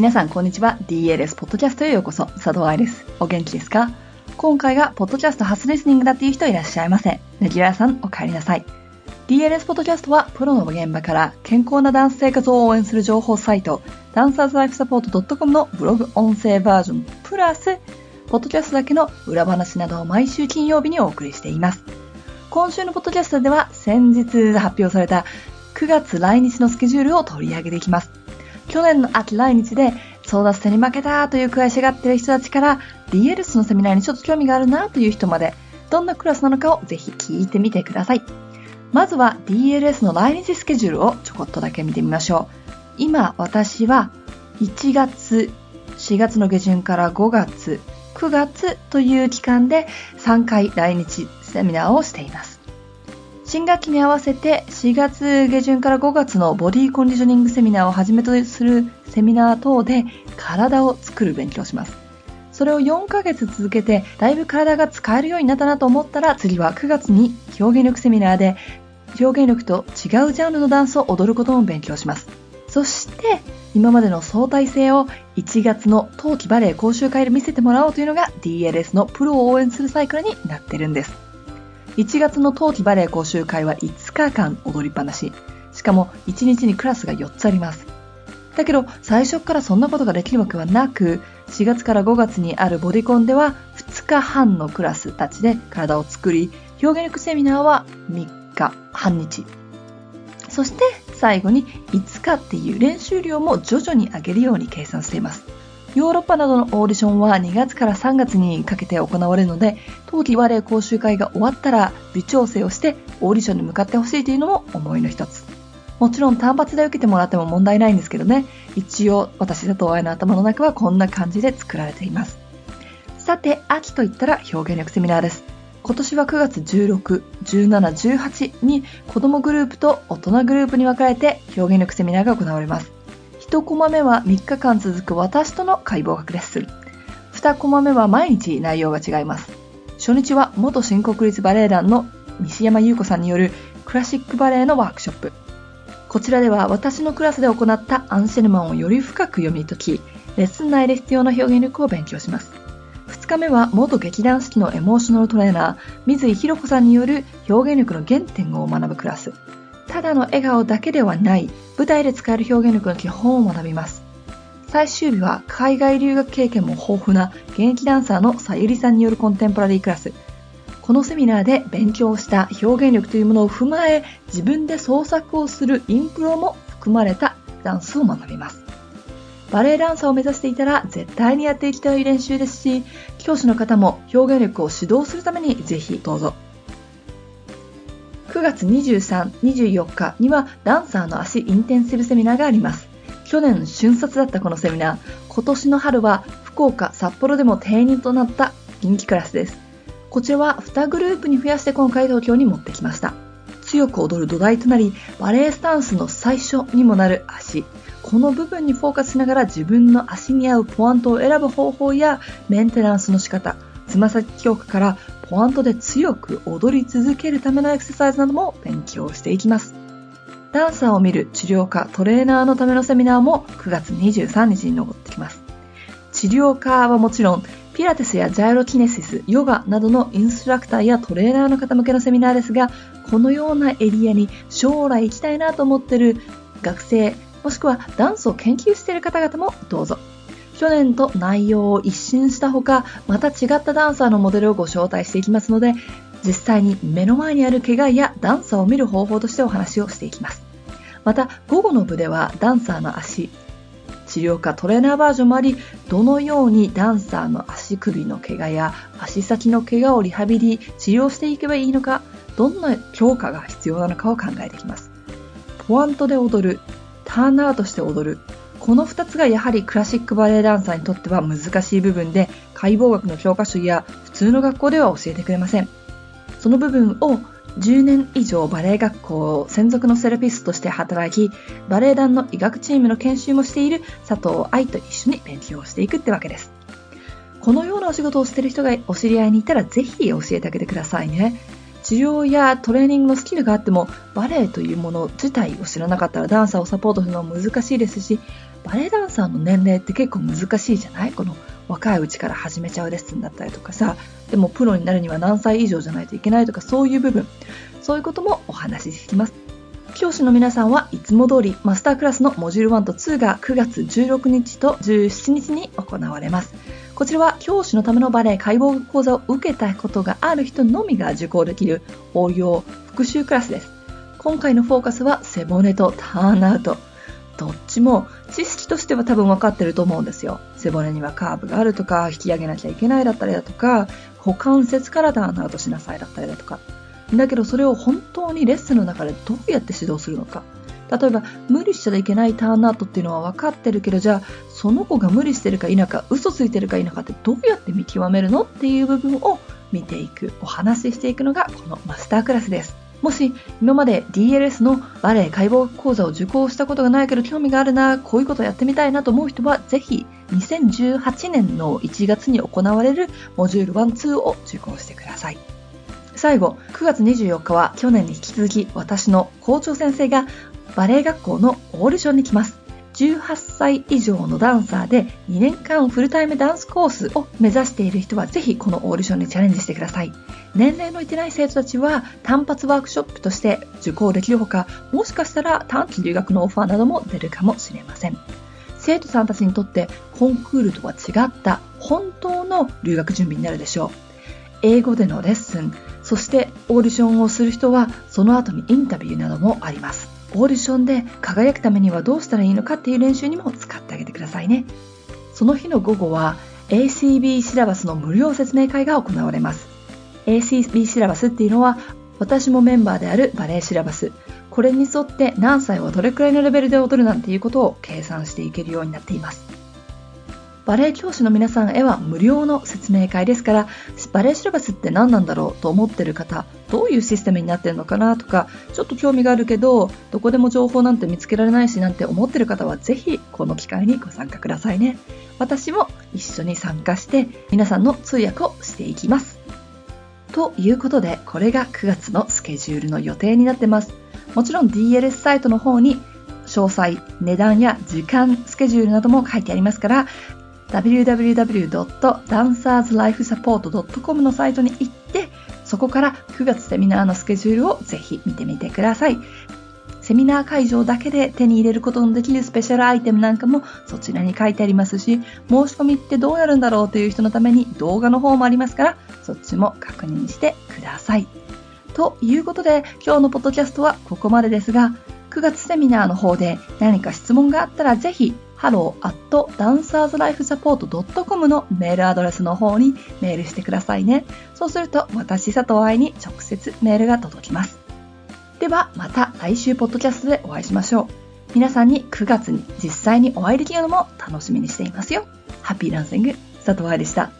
皆さん、こんにちは。DLS ポッドキャストへようこそ。佐藤愛です。お元気ですか？今回が、ポッドキャスト初リスニングだっていう人いらっしゃいませ。ネギュラーさん、お帰りなさい。DLS ポッドキャストは、プロの現場から健康なダンス生活を応援する情報サイト、ダンサーズライフサポート .com のブログ音声バージョン、プラス、ポッドキャストだけの裏話などを毎週金曜日にお送りしています。今週のポッドキャストでは、先日発表された9月来日のスケジュールを取り上げていきます。去年の秋来日で争奪戦に負けたという悔しがっている人たちから DLS のセミナーにちょっと興味があるなという人までどんなクラスなのかをぜひ聞いてみてください。まずは DLS の来日スケジュールをちょこっとだけ見てみましょう。今私は1月、4月の下旬から5月、9月という期間で3回来日セミナーをしています。新学期に合わせて4月下旬から5月のボディコンディショニングセミナーをはじめとするセミナー等で体を作る勉強をします。それを4ヶ月続けてだいぶ体が使えるようになったなと思ったら次は9月に表現力セミナーで表現力と違うジャンルのダンスを踊ることも勉強します。そして今までの相対性を1月の冬季バレエ講習会で見せてもらおうというのが DLS のプロを応援するサイクルになってるんです。1月の冬季バレエ講習会は5日間踊りっぱなし。しかも1日にクラスが4つあります。だけど最初からそんなことができるわけはなく、4月から5月にあるボディコンでは2日半のクラスたちで体を作り、表現力セミナーは3日半日。そして最後に5日っていう練習量も徐々に上げるように計算しています。ヨーロッパなどのオーディションは2月から3月にかけて行われるので、冬季バレエ講習会が終わったら微調整をしてオーディションに向かってほしいというのも思いの一つ。もちろん単発で受けてもらっても問題ないんですけどね、一応私だと愛の頭の中はこんな感じで作られています。さて、秋といったら表現力セミナーです。今年は9月16、17、18に子供グループと大人グループに分かれて表現力セミナーが行われます。1コマ目は3日間続く私との解剖学レッスン。2コマ目は毎日内容が違います。初日は元新国立バレエ団の西山優子さんによるクラシックバレエのワークショップ。こちらでは私のクラスで行ったアンシェルマンをより深く読み解き、レッスン内で必要な表現力を勉強します。2日目は元劇団四季のエモーショナルトレーナー、水井博子さんによる表現力の原点を学ぶクラス。ただの笑顔だけではない舞台で使える表現力の基本を学びます。最終日は海外留学経験も豊富な現役ダンサーのさゆりさんによるコンテンポラリークラス。このセミナーで勉強した表現力というものを踏まえ自分で創作をするインプロも含まれたダンスを学びます。バレエダンサーを目指していたら絶対にやっていきたい練習ですし、教師の方も表現力を指導するためにぜひどうぞ9月23、24日にはダンサーの足インテンシブセミナーがあります。去年瞬殺だったこのセミナー、今年の春は福岡、札幌でも定員となった人気クラスです。こちらは2グループに増やして今回東京に持ってきました。強く踊る土台となり、バレエスタンスの最初にもなる足。この部分にフォーカスしながら自分の足に合うポワントを選ぶ方法やメンテナンスの仕方、つま先強化からポワントで強く踊り続けるためのエクササイズなども勉強していきます。ダンサーを見る治療家、トレーナーのためのセミナーも9月23日に残ってきます。治療家はもちろん、ピラティスやジャイロキネシス、ヨガなどのインストラクターやトレーナーの方向けのセミナーですが、このようなエリアに将来行きたいなと思っている学生、もしくはダンスを研究している方々もどうぞ去年と内容を一新したほか、また違ったダンサーのモデルをご招待していきますので、実際に目の前にある怪我やダンサーを見る方法としてお話をしていきます。また、午後の部ではダンサーの足、治療科トレーナーバージョンもあり、どのようにダンサーの足首の怪我や足先の怪我をリハビリ、治療していけばいいのか、どんな強化が必要なのかを考えていきます。ポワントで踊る、ターンアウトして踊る、この2つがやはりクラシックバレエダンサーにとっては難しい部分で解剖学の教科書や普通の学校では教えてくれません。その部分を10年以上バレエ学校専属のセラピストとして働きバレエ団の医学チームの研修もしている佐藤愛と一緒に勉強していくってわけです。このようなお仕事をしている人がお知り合いにいたらぜひ教えてあげてくださいね。治療やトレーニングのスキルがあってもバレエというもの自体を知らなかったらダンサーをサポートするのは難しいですしバレエダンサーの年齢って結構難しいじゃないこの若いうちから始めちゃうレッスンだったりとかさ、でもプロになるには何歳以上じゃないといけないとかそういう部分、そういうこともお話しします。教師の皆さんはいつも通りマスタークラスのモジュール1と2が9月16日と17日に行われます。こちらは教師のためのバレエ解剖講座を受けたことがある人のみが受講できる応用復習クラスです。今回のフォーカスは背骨とターンアウト。どっちも知識としては多分分かってると思うんですよ。背骨にはカーブがあるとか、引き上げなきゃいけないだったりだとか、股関節からターンアウトしなさいだったりだとか。だけどそれを本当にレッスンの中でどうやって指導するのか。例えば、無理しちゃいけないターンアウトっていうのは分かってるけど、じゃあ、その子が無理してるか否か、嘘ついてるか否かってどうやって見極めるのっていう部分を見ていく、お話ししていくのがこのマスタークラスです。もし今まで DLS のバレエ解剖講座を受講したことがないけど興味があるな、こういうことやってみたいなと思う人はぜひ2018年の1月に行われるモジュール1、2を受講してください。最後、9月24日は去年に引き続き私の校長先生がバレエ学校のオーディションに来ます。18歳以上のダンサーで2年間フルタイムダンスコースを目指している人はぜひこのオーディションにチャレンジしてください。年齢のいってない生徒たちは単発ワークショップとして受講できるほか、もしかしたら短期留学のオファーなども出るかもしれません。生徒さんたちにとってコンクールとは違った本当の留学準備になるでしょう。英語でのレッスン、そしてオーディションをする人はその後にインタビューなどもあります。オーディションで輝くためにはどうしたらいいのかっていう練習にも使ってあげてくださいね。その日の午後は ACB シラバスの無料説明会が行われます。ACB シラバスっていうのは私もメンバーであるバレエシラバス。これに沿って何歳はどれくらいのレベルで踊るなんていうことを計算していけるようになっています。バレエ教師の皆さんへは無料の説明会ですから、バレエシラバスって何なんだろうと思ってる方、どういうシステムになってるのかなとか、ちょっと興味があるけど、どこでも情報なんて見つけられないしなんて思ってる方は、ぜひこの機会にご参加くださいね。私も一緒に参加して、皆さんの通訳をしていきます。ということで、これが9月のスケジュールの予定になってます。もちろん DLS サイトの方に詳細、値段や時間、スケジュールなども書いてありますから、www.dancerslifesupport.com のサイトに行って、そこから9月セミナーのスケジュールをぜひ見てみてください。セミナー会場だけで手に入れることのできるスペシャルアイテムなんかもそちらに書いてありますし、申し込みってどうやるんだろうという人のために動画の方もありますから、そっちも確認してください。ということで、今日のポッドキャストはここまでですが、9月セミナーの方で何か質問があったらぜひ hello.dancerslifesupport.com のメールアドレスの方にメールしてくださいね。そうすると私佐藤愛に直接メールが届きます。ではまた来週ポッドキャストでお会いしましょう。皆さんに9月に実際にお会いできるのも楽しみにしていますよ。ハッピーランシング佐藤愛でした。